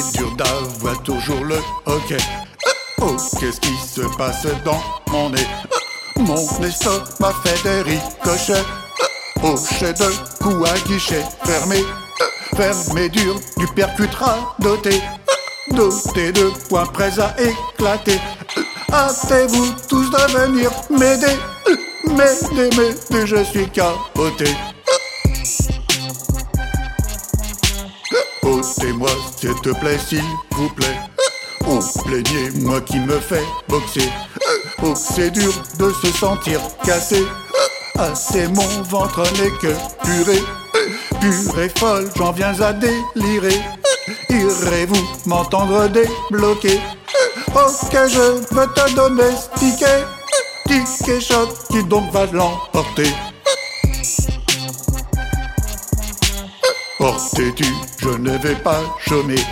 C'est d'avoir toujours le hockey. Oh, qu'est-ce qui se passe dans mon nez? Mon estomac fait des ricochets. Hocher de coups à guichet fermé. Fermé dur, du percutera doté. Doté de points prêts à éclater. Hâtez-vous tous de venir m'aider. M'aider, m'aider, je suis capoté. Ôtez-moi, s'il te plaît, s'il vous plaît. Oh, plaignez-moi qui me fait boxer. Oh, c'est dur de se sentir cassé. Ah, c'est mon ventre n'est que purée. Purée folle, j'en viens à délirer. Irez-vous m'entendre débloquer? Ok, je veux te domestiquer. Ticket choc qui donc va l'emporter. Portais-tu, je ne vais pas chômer.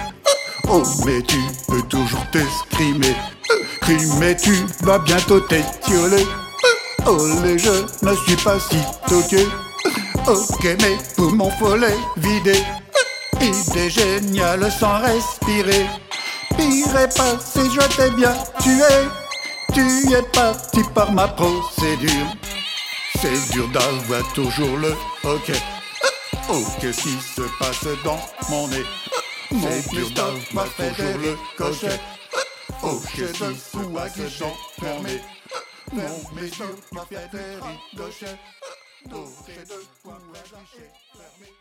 Oh, mais tu peux toujours t'escrimer. Crimer, tu vas bientôt t'étioler. Oh, les je ne suis pas si toqué. Ok, mes poumons faut les vider. Idée géniale sans respirer. Pire pas si je t'ai bien tué. Tu es parti par ma procédure. C'est dur d'avoir toujours le hockey. Oh, qu'est-ce qui se passe dans mon nez C'est dur d'avoir toujours le coquet. Oh, qu'est-ce qui se passe dans mon nez Mon mesure m'a fait des ricochets. Doré de points à guichet fermé.